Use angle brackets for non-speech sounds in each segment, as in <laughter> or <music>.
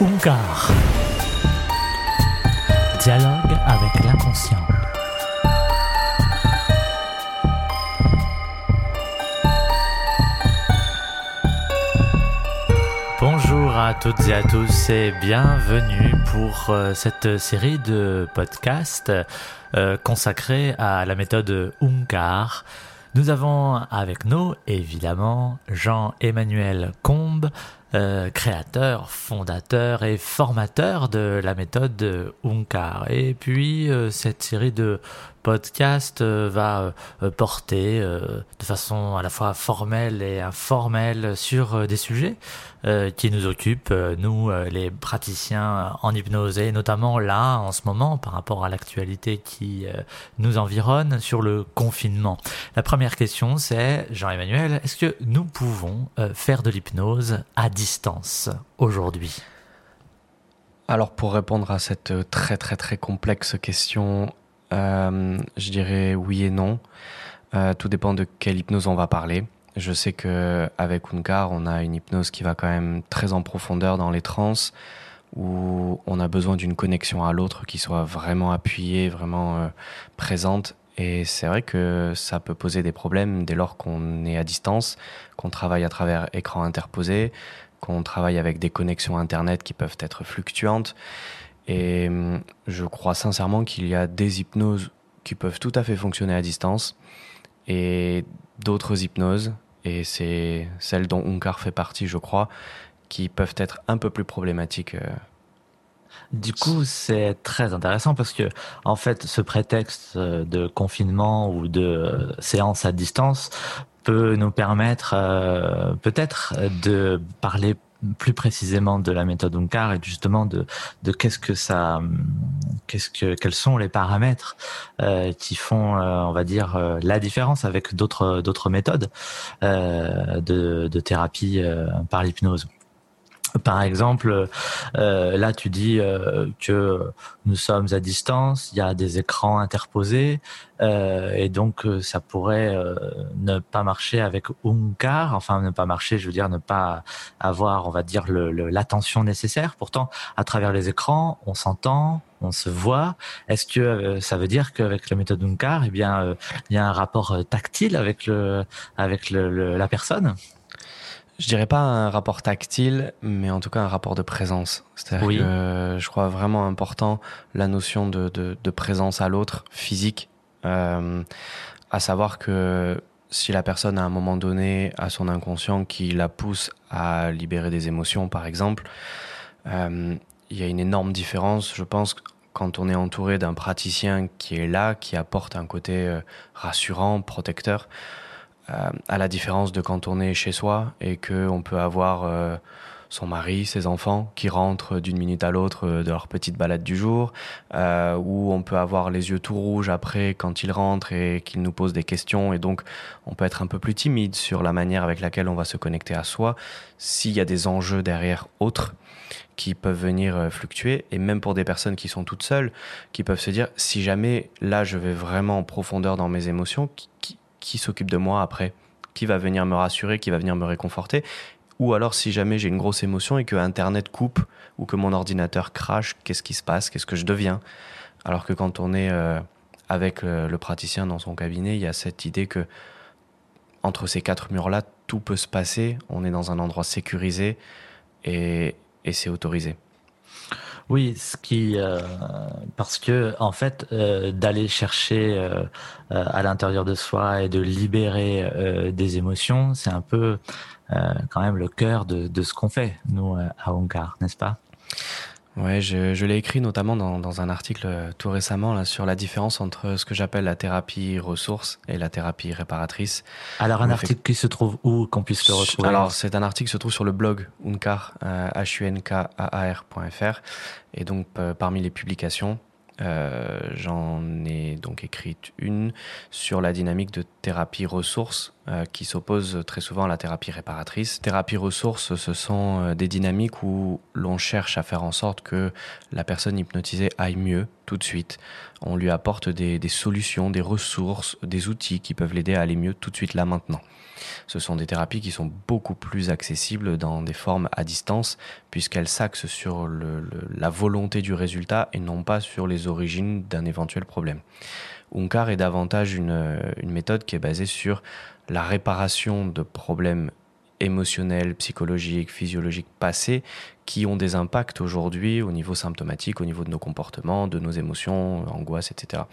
Ungar. Dialogue avec l'inconscient. Bonjour à toutes et à tous et bienvenue pour euh, cette série de podcasts euh, consacrée à la méthode Ungar. Nous avons avec nous évidemment Jean-Emmanuel Combe, euh, créateur, fondateur et formateur de la méthode Unkar. Et puis euh, cette série de podcasts euh, va porter de façon à la fois formelle et informelle sur des sujets qui nous occupent, nous les praticiens en hypnose, et notamment là en ce moment par rapport à l'actualité qui nous environne sur le confinement. La première question c'est, Jean-Emmanuel, est-ce que nous pouvons faire de l'hypnose à aujourd'hui Alors pour répondre à cette très très très complexe question, euh, je dirais oui et non. Euh, tout dépend de quelle hypnose on va parler. Je sais que avec Unkar, on a une hypnose qui va quand même très en profondeur dans les trans, où on a besoin d'une connexion à l'autre qui soit vraiment appuyée, vraiment euh, présente. Et c'est vrai que ça peut poser des problèmes dès lors qu'on est à distance, qu'on travaille à travers écran interposé, qu'on travaille avec des connexions Internet qui peuvent être fluctuantes. Et hum, je crois sincèrement qu'il y a des hypnoses qui peuvent tout à fait fonctionner à distance et d'autres hypnoses, et c'est celle dont Unkar fait partie, je crois, qui peuvent être un peu plus problématiques. Euh. Du coup, c'est très intéressant parce que, en fait, ce prétexte de confinement ou de séance à distance peut nous permettre euh, peut-être de parler plus précisément de la méthode Unkar et justement de, de qu'est-ce que ça, qu'est-ce que, quels sont les paramètres euh, qui font, euh, on va dire, euh, la différence avec d'autres d'autres méthodes euh, de, de thérapie par l'hypnose. Par exemple, euh, là tu dis euh, que nous sommes à distance, il y a des écrans interposés, euh, et donc ça pourrait ne pas marcher avec Unkar, enfin ne pas marcher, je veux dire ne pas avoir, on va dire, l'attention nécessaire. Pourtant, à travers les écrans, on s'entend, on se voit. Est-ce que ça veut dire qu'avec la méthode Unkar, eh bien, il y a un rapport tactile avec le, avec le, la personne? Je dirais pas un rapport tactile, mais en tout cas un rapport de présence. C'est-à-dire que je crois vraiment important la notion de, de, de présence à l'autre, physique, euh, à savoir que si la personne à un moment donné a son inconscient qui la pousse à libérer des émotions, par exemple, euh, il y a une énorme différence, je pense, quand on est entouré d'un praticien qui est là, qui apporte un côté euh, rassurant, protecteur. Euh, à la différence de quand on est chez soi et que on peut avoir euh, son mari, ses enfants qui rentrent d'une minute à l'autre euh, de leur petite balade du jour, euh, où on peut avoir les yeux tout rouges après quand ils rentrent et qu'ils nous posent des questions et donc on peut être un peu plus timide sur la manière avec laquelle on va se connecter à soi s'il y a des enjeux derrière autres qui peuvent venir fluctuer et même pour des personnes qui sont toutes seules qui peuvent se dire si jamais là je vais vraiment en profondeur dans mes émotions qui, qui s'occupe de moi après Qui va venir me rassurer Qui va venir me réconforter Ou alors si jamais j'ai une grosse émotion et que Internet coupe ou que mon ordinateur crache, qu'est-ce qui se passe? Qu'est-ce que je deviens? Alors que quand on est euh, avec euh, le praticien dans son cabinet, il y a cette idée que entre ces quatre murs-là, tout peut se passer. On est dans un endroit sécurisé et, et c'est autorisé. Oui, ce qui euh, parce que en fait euh, d'aller chercher euh, à l'intérieur de soi et de libérer des émotions, c'est un peu quand même le cœur de, de ce qu'on fait nous à Ongar, n'est-ce pas? Ouais, je, je l'ai écrit notamment dans, dans, un article euh, tout récemment là, sur la différence entre ce que j'appelle la thérapie ressource et la thérapie réparatrice. Alors un article fait... qui se trouve où qu'on puisse le retrouver? Alors c'est un article qui se trouve sur le blog unkar euh, h u n k a a r.fr et donc euh, parmi les publications euh, j'en ai donc écrit une sur la dynamique de thérapie ressource euh, qui s'oppose très souvent à la thérapie réparatrice. Thérapie ressources, ce sont euh, des dynamiques où l'on cherche à faire en sorte que la personne hypnotisée aille mieux tout de suite. On lui apporte des, solutions, des ressources, des outils qui peuvent l'aider à aller mieux tout de suite là maintenant. Ce sont des thérapies qui sont beaucoup plus accessibles dans des formes à distance puisqu'elles s'axent sur la volonté du résultat et non pas sur les origines d'un éventuel problème. Unkar est davantage une méthode qui est basée sur la réparation de problèmes émotionnels, psychologiques, physiologiques passés qui ont des impacts aujourd'hui au niveau symptomatique, au niveau de nos comportements, de nos émotions, angoisses, etc.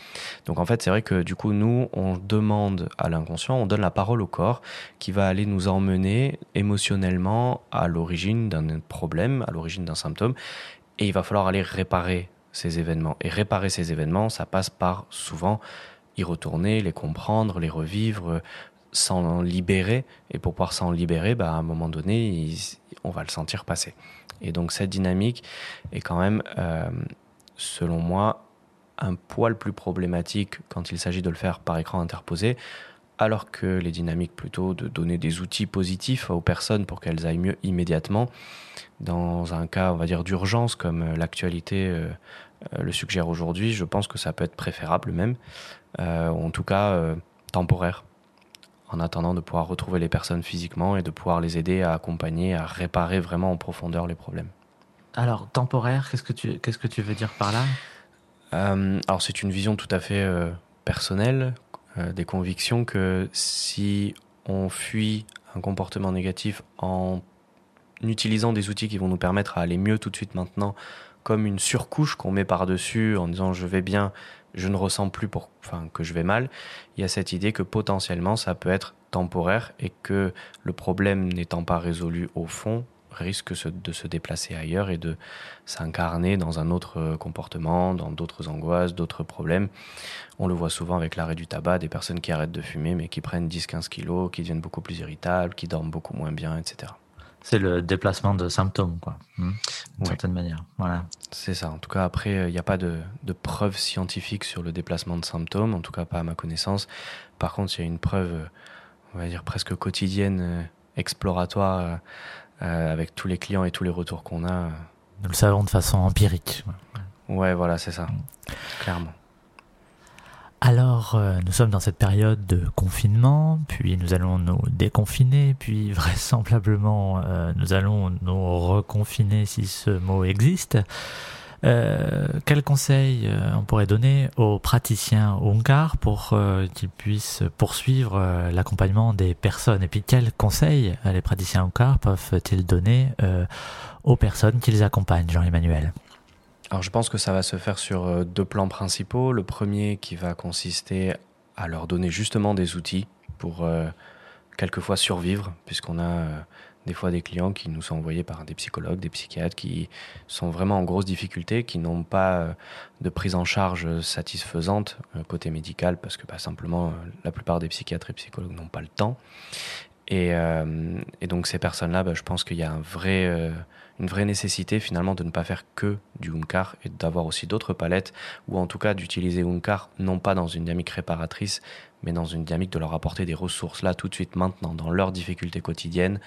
Donc en fait, c'est vrai que du coup, nous, on demande à l'inconscient, on donne la parole au corps qui va aller nous emmener émotionnellement à l'origine d'un problème, à l'origine d'un symptôme, et il va falloir aller réparer ces événements. Et réparer ces événements, ça passe par souvent y retourner, les comprendre, les revivre, s'en libérer. Et pour pouvoir s'en libérer, bah, à un moment donné, on va le sentir passer. Et donc cette dynamique est quand même, euh, selon moi, un poil plus problématique quand il s'agit de le faire par écran interposé, alors que les dynamiques plutôt de donner des outils positifs aux personnes pour qu'elles aillent mieux immédiatement, dans un cas, on va dire, d'urgence comme l'actualité euh, euh, le suggère aujourd'hui, je pense que ça peut être préférable même, en tout cas temporaire en attendant de pouvoir retrouver les personnes physiquement et de pouvoir les aider à accompagner, à réparer vraiment en profondeur les problèmes. Alors, temporaire, qu'est-ce que tu, qu'est-ce que tu veux dire par là? Euh, Alors, c'est une vision tout à fait euh, personnelle, euh, des convictions que si on fuit un comportement négatif en utilisant des outils qui vont nous permettre à aller mieux tout de suite maintenant, comme une surcouche qu'on met par-dessus en disant je vais bien, je ne ressens plus que je vais mal, il y a cette idée que potentiellement ça peut être temporaire et que le problème n'étant pas résolu au fond risque de se déplacer ailleurs et de s'incarner dans un autre euh, comportement, dans d'autres angoisses, d'autres problèmes. On le voit souvent avec l'arrêt du tabac, des personnes qui arrêtent de fumer mais qui prennent 10-15 kilos, qui deviennent beaucoup plus irritables, qui dorment beaucoup moins bien, etc. C'est le déplacement de symptômes, quoi, hmm, d'une certaine manière. Voilà. C'est ça. En tout cas, après, il n'y a pas de, de, preuve scientifique sur le déplacement de symptômes, en tout cas pas à ma connaissance. Par contre, il y a une preuve, on va dire presque quotidienne, euh, exploratoire, euh, avec tous les clients et tous les retours qu'on a. Nous le savons de façon empirique. Ouais, voilà, c'est ça, clairement. Alors, euh, nous sommes dans cette période de confinement, puis nous allons nous déconfiner, puis <laughs> vraisemblablement euh, nous allons nous reconfiner si ce mot existe. Euh, quel conseil on pourrait donner aux praticiens Ungar pour qu'ils puissent poursuivre l'accompagnement des personnes? Et puis quels conseils les praticiens Ungar peuvent-ils donner aux personnes qu'ils accompagnent, Jean-Emmanuel? Alors je pense que ça va se faire sur euh, deux plans principaux. Le premier qui va consister à leur donner justement des outils pour euh, quelquefois survivre, puisqu'on a euh, des fois des clients qui nous sont envoyés par des psychologues, des psychiatres qui sont vraiment en grosse difficulté, qui n'ont pas de prise en charge satisfaisante côté médical, parce que bah, simplement la plupart des psychiatres et psychologues n'ont pas le temps. Et, donc ces personnes-là, bah, je pense qu'il y a un vrai une vraie nécessité finalement de ne pas faire que du Unkar et d'avoir aussi d'autres palettes, ou en tout cas d'utiliser Unkar non pas dans une dynamique réparatrice, mais dans une dynamique de leur apporter des ressources là tout de suite maintenant dans leurs difficultés quotidiennes.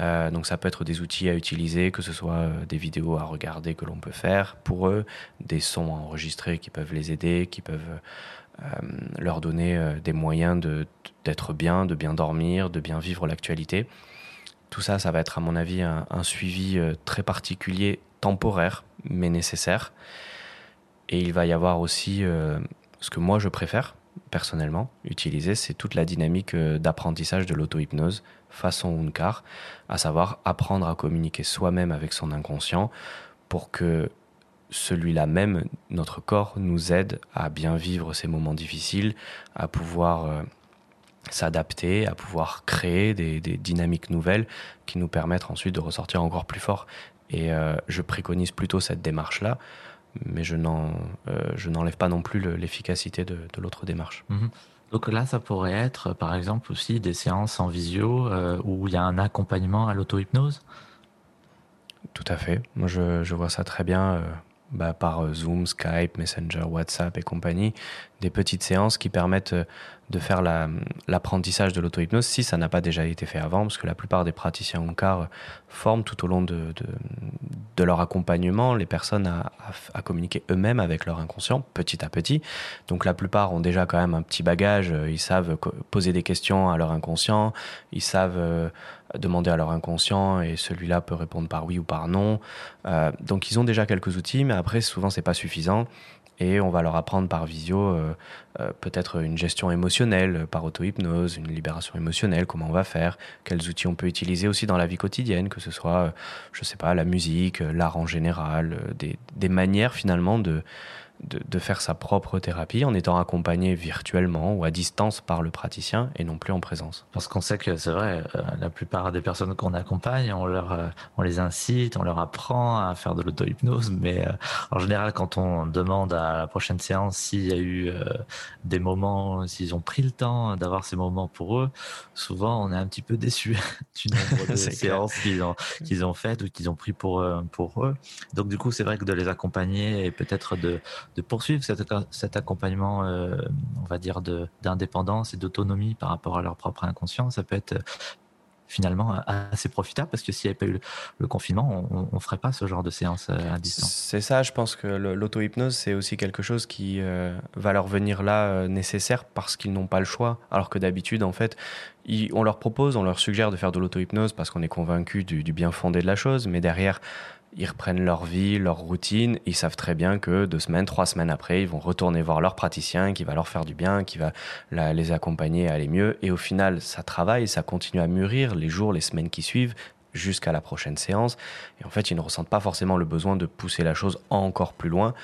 Euh, donc ça peut être des outils à utiliser, que ce soit euh, des vidéos à regarder que l'on peut faire pour eux, des sons à enregistrer qui peuvent les aider, qui peuvent euh, leur donner des moyens d'être bien, de bien dormir, de bien vivre l'actualité. Tout ça, ça va être à mon avis un, suivi euh, très particulier, temporaire, mais nécessaire. Et il va y avoir aussi euh, ce que moi je préfère personnellement utiliser, c'est toute la dynamique euh, d'apprentissage de l'auto-hypnose façon Unkar, à savoir apprendre à communiquer soi-même avec son inconscient pour que celui-là même, notre corps, nous aide à bien vivre ces moments difficiles, à pouvoir s'adapter, à pouvoir créer des, dynamiques nouvelles qui nous permettent ensuite de ressortir encore plus fort. Et euh, je préconise plutôt cette démarche-là, mais je euh, n'enlève pas non plus l'efficacité de, l'autre démarche. Mhm. Donc là, ça pourrait être, par exemple, aussi des séances en visio euh, où il y a un accompagnement à l'auto-hypnose? Tout à fait. Moi, je, vois ça très bien bah, par Zoom, Skype, Messenger, WhatsApp et compagnie, des petites séances qui permettent de faire l'apprentissage de l'auto-hypnose si ça n'a pas déjà été fait avant, parce que la plupart des praticiens Onkar forment tout au long de, de, leur accompagnement les personnes à, à, communiquer eux-mêmes avec leur inconscient petit à petit. Donc la plupart ont déjà quand même un petit bagage, ils savent poser des questions à leur inconscient, ils savent euh, demander à leur inconscient et celui-là peut répondre par oui ou par non. Euh, donc ils ont déjà quelques outils, mais après souvent c'est pas suffisant et on va leur apprendre par visio euh, euh, peut-être une gestion émotionnelle par auto-hypnose, une libération émotionnelle, comment on va faire, quels outils on peut utiliser aussi dans la vie quotidienne, que ce soit, je sais pas, la musique, l'art en général, des, des manières finalement de, de, faire sa propre thérapie en étant accompagné virtuellement ou à distance par le praticien et non plus en présence. Parce qu'on sait que c'est vrai, euh, la plupart des personnes qu'on accompagne, on, leur, euh, on les incite, on leur apprend à faire de l'auto-hypnose, mais euh, en général, quand on demande à la prochaine séance s'il y a eu des moments, s'ils ont pris le temps d'avoir ces moments pour eux, souvent on est un petit peu déçu <laughs> du nombre de <laughs> séances qu'ils ont, qu'ils ont faites ou qu'ils ont pris pour, pour eux. Donc du coup, c'est vrai que de les accompagner et peut-être de de poursuivre cet, accompagnement, euh, on va dire, d'indépendance et d'autonomie par rapport à leur propre inconscient, ça peut être euh, finalement assez profitable parce que s'il n'y avait pas eu le, confinement, on ne ferait pas ce genre de séance euh, à distance. C'est ça, je pense que l'auto-hypnose, c'est aussi quelque chose qui va leur venir là nécessaire parce qu'ils n'ont pas le choix. Alors que d'habitude, en fait, on leur propose, on leur suggère de faire de l'auto-hypnose parce qu'on est convaincu du bien fondé de la chose, mais derrière, ils reprennent leur vie, leur routine. Ils savent très bien que deux semaines, trois semaines après, ils vont retourner voir leur praticien qui va leur faire du bien, qui va les accompagner à aller mieux. Et au final, ça travaille, ça continue à mûrir les jours, les semaines qui suivent jusqu'à la prochaine séance. Et en fait, ils ne ressentent pas forcément le besoin de pousser la chose encore plus loin.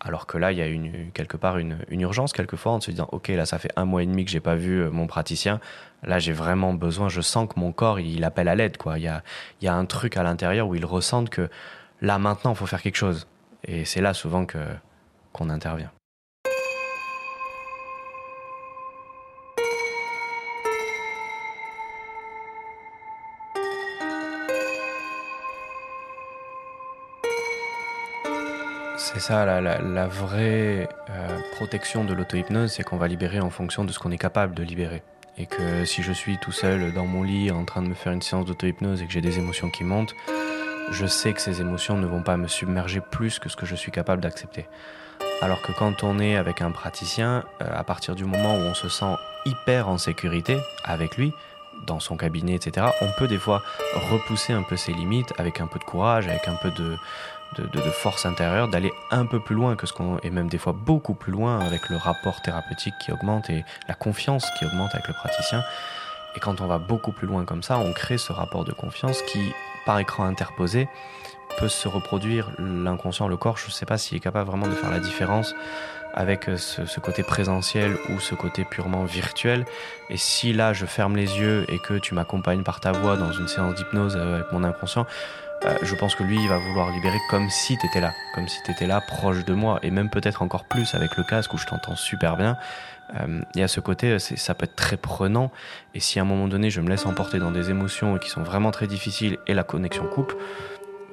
Alors que là, il y a une, quelque part une, urgence, quelquefois, en se disant Ok, là, ça fait un mois et demi que j'ai pas vu euh, mon praticien. Là, j'ai vraiment besoin, je sens que mon corps, il appelle à l'aide. quoi. Il y a, il y a un truc à l'intérieur où ils ressentent que là, maintenant, il faut faire quelque chose. Et c'est là souvent que, qu'on intervient. C'est ça, la, vraie euh, protection de l'auto-hypnose, c'est qu'on va libérer en fonction de ce qu'on est capable de libérer. Et que si je suis tout seul dans mon lit en train de me faire une séance d'auto-hypnose et que j'ai des émotions qui montent, je sais que ces émotions ne vont pas me submerger plus que ce que je suis capable d'accepter. Alors que quand on est avec un praticien, euh, à partir du moment où on se sent hyper en sécurité avec lui, dans son cabinet, etc., on peut des fois repousser un peu ses limites avec un peu de courage, avec un peu de, de, force intérieure, d'aller un peu plus loin que ce qu'on, et même des fois beaucoup plus loin avec le rapport thérapeutique qui augmente et la confiance qui augmente avec le praticien. Et quand on va beaucoup plus loin comme ça, on crée ce rapport de confiance qui, par écran interposé, peut se reproduire l'inconscient, le corps. Je ne sais pas s'il est capable vraiment de faire la différence avec ce, côté présentiel ou ce côté purement virtuel. Et si là je ferme les yeux et que tu m'accompagnes par ta voix dans une séance d'hypnose avec mon inconscient, euh, je pense que lui, il va vouloir libérer comme si tu étais là, comme si tu étais là, proche de moi, et même peut-être encore plus avec le casque où je t'entends super bien. Euh, et à ce côté, ça peut être très prenant. Et si à un moment donné, je me laisse emporter dans des émotions qui sont vraiment très difficiles et la connexion coupe,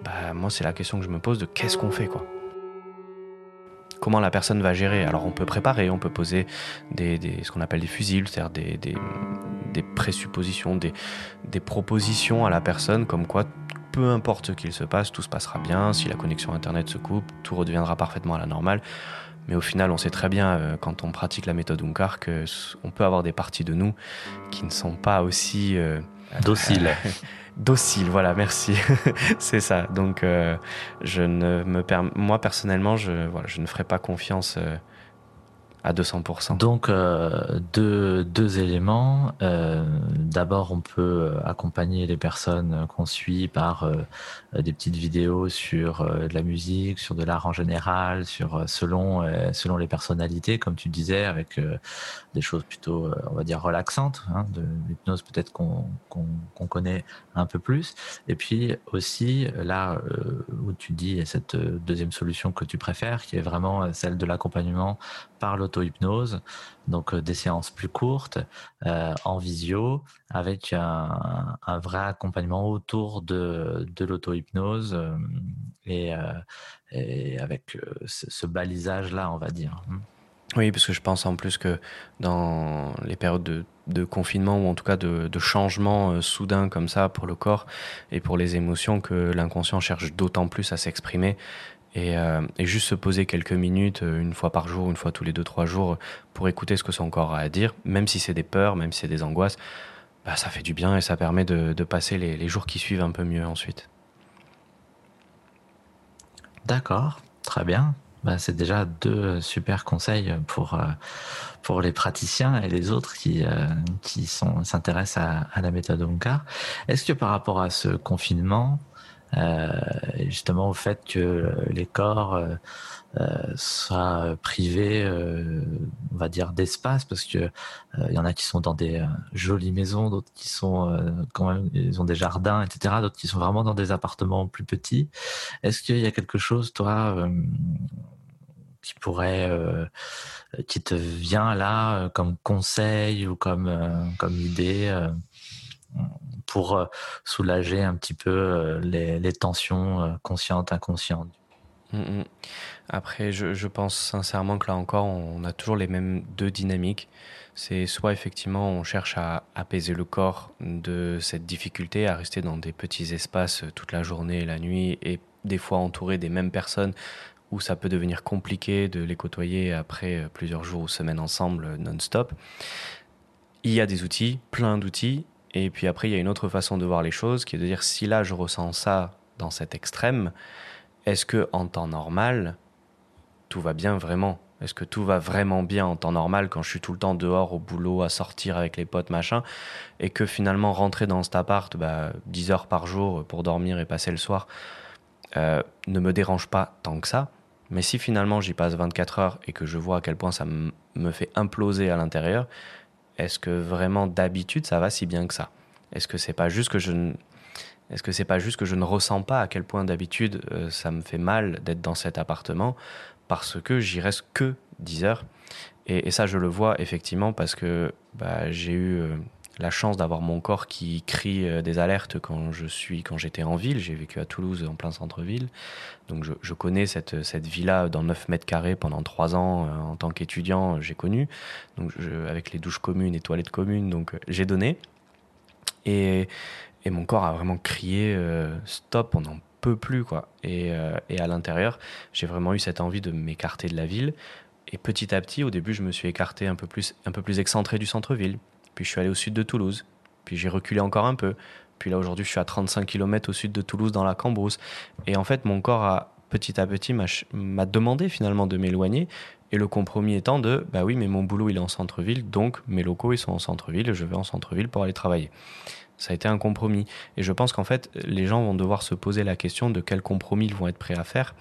bah moi, c'est la question que je me pose de qu'est-ce qu'on fait, quoi comment la personne va gérer? Alors on peut préparer, on peut poser des, ce qu'on appelle des fusibles, c'est-à-dire des, présuppositions, des propositions à la personne, comme quoi peu importe ce qu'il se passe, tout se passera bien. Si la connexion Internet se coupe, tout redeviendra parfaitement à la normale. Mais au final, on sait très bien, euh, quand on pratique la méthode Unkar, qu'on peut avoir des parties de nous qui ne sont pas aussi... Euh, dociles. <laughs> dociles, voilà, merci. <laughs> c'est ça. Donc, euh, je ne me moi, personnellement, je, voilà, je ne ferai pas confiance à 200%. Donc, euh, deux, deux, éléments. Euh, D'abord, on peut accompagner les personnes qu'on suit par euh, des petites vidéos sur euh, de la musique, sur de l'art en général, sur euh, selon selon les personnalités, comme tu disais, avec des choses plutôt, on va dire, relaxantes, hein, de l'hypnose peut-être qu'on qu'on connaît un peu plus. Et puis aussi, là où tu dis cette deuxième solution que tu préfères, qui est vraiment celle de l'accompagnement par donc euh, des séances plus courtes euh, en visio avec un, un, vrai accompagnement autour de, de l'auto-hypnose euh, et, avec ce, balisage-là, on va dire. Oui, parce que je pense en plus que dans les périodes de, confinement ou en tout cas de, de changement soudain comme ça pour le corps et pour les émotions, que l'inconscient cherche d'autant plus à s'exprimer et, euh, et, juste se poser quelques minutes, euh, une fois par jour, une fois tous les deux, trois jours, pour écouter ce que son corps a à dire, même si c'est des peurs, même si c'est des angoisses, bah, ça fait du bien et ça permet de, passer les, jours qui suivent un peu mieux ensuite. D'accord, très bien. Bah, c'est déjà deux super conseils pour, euh, pour les praticiens et les autres qui, qui s'intéressent à, à, la méthode Onkar. Est-ce que par rapport à ce confinement, euh, justement au fait que les corps euh, euh, soient privés, on va dire, d'espace, parce que il y en a qui sont dans des jolies maisons, d'autres qui sont quand même, ils ont des jardins, etc. D'autres qui sont vraiment dans des appartements plus petits. Est-ce qu'il y a quelque chose, toi, qui pourrait, qui te vient là comme conseil ou comme comme idée pour euh, soulager un petit peu euh, les, tensions euh, conscientes, inconscientes. Mm, mm. Après, je, pense sincèrement que là encore, on a toujours les mêmes deux dynamiques. C'est soit effectivement on cherche à apaiser le corps de cette difficulté, à rester dans des petits espaces toute la journée et la nuit, et des fois entouré des mêmes personnes où ça peut devenir compliqué de les côtoyer après plusieurs jours ou semaines ensemble non-stop. Il y a des outils, plein d'outils, et puis après, il y a une autre façon de voir les choses qui est de dire si là je ressens ça dans cet extrême, est-ce que en temps normal, tout va bien vraiment? Est-ce que tout va vraiment bien en temps normal quand je suis tout le temps dehors au boulot, à sortir avec les potes, machin, et que finalement rentrer dans cet appart bah, 10 heures par jour pour dormir et passer le soir euh, ne me dérange pas tant que ça? Mais si finalement j'y passe 24 heures et que je vois à quel point ça me fait imploser à l'intérieur, est-ce que vraiment d'habitude ça va si bien que ça? Est-ce que c'est pas juste que je ne ressens pas à quel point d'habitude euh, ça me fait mal d'être dans cet appartement parce que j'y reste que 10 heures? Et, et, ça je le vois effectivement parce que bah, j'ai eu euh, la chance d'avoir mon corps qui crie euh, des alertes quand je suis quand j'étais en ville. J'ai vécu à Toulouse en plein centre-ville, donc je, connais cette cette villa dans 9 mètres carrés pendant trois ans euh, en tant qu'étudiant. J'ai connu donc avec les douches communes et toilettes communes, donc euh, j'ai donné et et mon corps a vraiment crié stop, on n'en peut plus quoi. Et et à l'intérieur, j'ai vraiment eu cette envie de m'écarter de la ville. Et petit à petit, au début, je me suis écarté un peu plus, un peu plus excentré du centre-ville. Puis je suis allé au sud de Toulouse. Puis j'ai reculé encore un peu. Puis là aujourd'hui je suis à 35 km au sud de Toulouse dans la Cambrousse. Et en fait mon corps a petit à petit m'a demandé finalement de m'éloigner. Et le compromis étant de, bah oui, mais mon boulot il est en centre-ville, donc mes locaux ils sont en centre-ville, je vais en centre-ville pour aller travailler. Ça a été un compromis. Et je pense qu'en fait, les gens vont devoir se poser la question de quel compromis ils vont être prêts à faire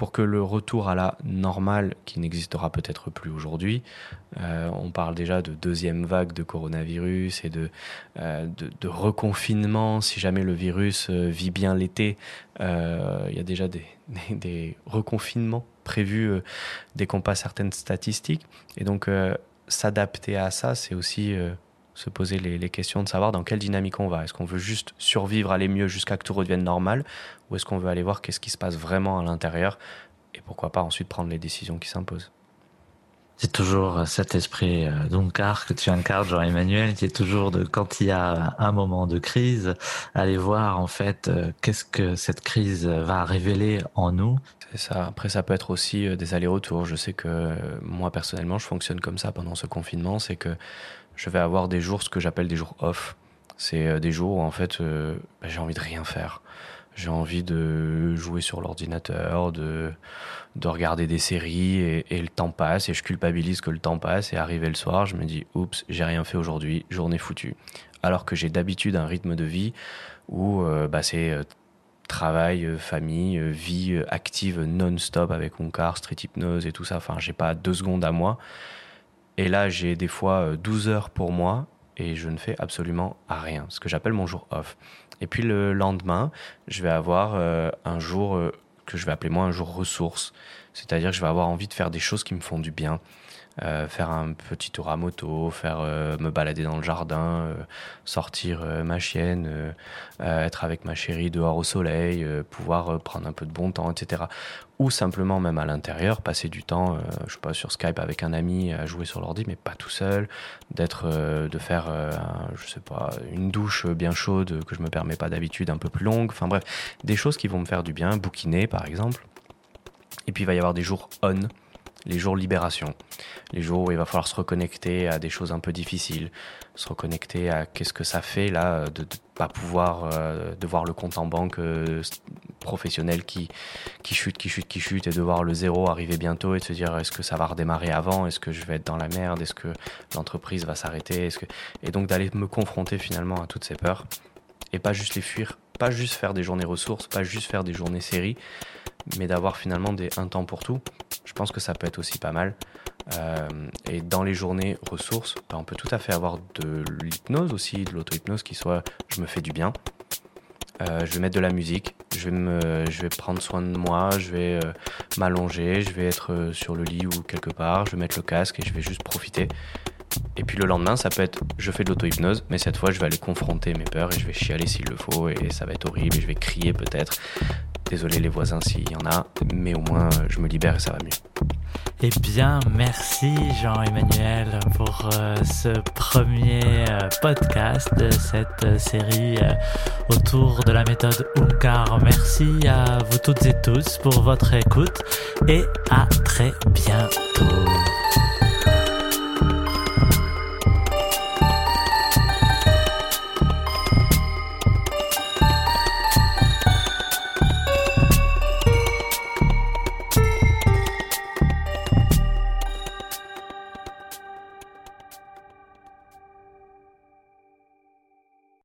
pour que le retour à la normale, qui n'existera peut-être plus aujourd'hui, euh, on parle déjà de deuxième vague de coronavirus et de, euh, de, reconfinement, si jamais le virus euh, vit bien l'été, il y a déjà des, des, reconfinements prévus dès qu'on passe certaines statistiques. Et donc s'adapter à ça, c'est aussi se poser les, les, questions de savoir dans quelle dynamique on va. Est-ce qu'on veut juste survivre, aller mieux jusqu'à que tout redevienne normal, ou est-ce qu'on veut aller voir qu'est-ce qui se passe vraiment à l'intérieur, et pourquoi pas ensuite prendre les décisions qui s'imposent. C'est toujours cet esprit euh, d'Onkar que tu incarnes, Jean-Emmanuel, qui est toujours de quand il y a un moment de crise, aller voir en fait euh, qu'est-ce que cette crise va révéler en nous. C'est ça. Après, ça peut être aussi euh, des allers-retours. Je sais que moi personnellement, je fonctionne comme ça pendant ce confinement, c'est que je vais avoir des jours, ce que j'appelle des jours off. C'est euh, des jours où en fait euh, bah, j'ai envie de rien faire. J'ai envie de jouer sur l'ordinateur, de, de regarder des séries et, le temps passe et je culpabilise que le temps passe et arrivé le soir, je me dis oups, j'ai rien fait aujourd'hui, journée foutue. Alors que j'ai d'habitude un rythme de vie où euh, bah, c'est travail, famille, vie active non-stop avec mon car, street hypnose et tout ça. Enfin, j'ai pas deux secondes à moi. Et là, j'ai des fois 12 euh, heures pour moi et je ne fais absolument rien, ce que j'appelle mon jour off. Et puis le lendemain, je vais avoir euh, un jour euh, que je vais appeler moi un jour ressource, c'est-à-dire que je vais avoir envie de faire des choses qui me font du bien. Euh, faire un petit tour à moto, faire euh, me balader dans le jardin, euh, sortir ma chienne, être avec ma chérie dehors au soleil, pouvoir prendre un peu de bon temps, etc. Ou simplement même à l'intérieur, passer du temps, je sais pas, sur Skype avec un ami à jouer sur l'ordi, mais pas tout seul, d'être, de faire, je sais pas, une douche bien chaude que je me permets pas d'habitude, un peu plus longue. Enfin bref, des choses qui vont me faire du bien, bouquiner par exemple. Et puis il va y avoir des jours on les jours libération, les jours où il va falloir se reconnecter à des choses un peu difficiles, se reconnecter à qu'est-ce que ça fait là de ne pas pouvoir euh, de voir le compte en banque euh, professionnel qui qui chute, qui chute, qui chute et de voir le zéro arriver bientôt et de se dire est-ce que ça va redémarrer avant, est-ce que je vais être dans la merde, est-ce que l'entreprise va s'arrêter, est-ce que et donc d'aller me confronter finalement à toutes ces peurs et pas juste les fuir, pas juste faire des journées ressources, pas juste faire des journées séries, mais d'avoir finalement des, un temps pour tout. Je pense que ça peut être aussi pas mal. Euh, et dans les journées ressources, bah, on peut tout à fait avoir de l'hypnose aussi, de l'auto-hypnose qui soit je me fais du bien. Euh, je vais mettre de la musique, je vais, me, je vais prendre soin de moi, je vais euh, m'allonger, je vais être sur le lit ou quelque part, je vais mettre le casque et je vais juste profiter. Et puis le lendemain, ça peut être je fais de l'auto-hypnose, mais cette fois je vais aller confronter mes peurs et je vais chialer s'il le faut et ça va être horrible et je vais crier peut-être. Désolé les voisins s'il y en a, mais au moins je me libère et ça va mieux. Eh bien, merci Jean-Emmanuel pour euh, ce premier euh, podcast de cette euh, série autour de la méthode Unkar. Merci à vous toutes et tous pour votre écoute et à très bientôt.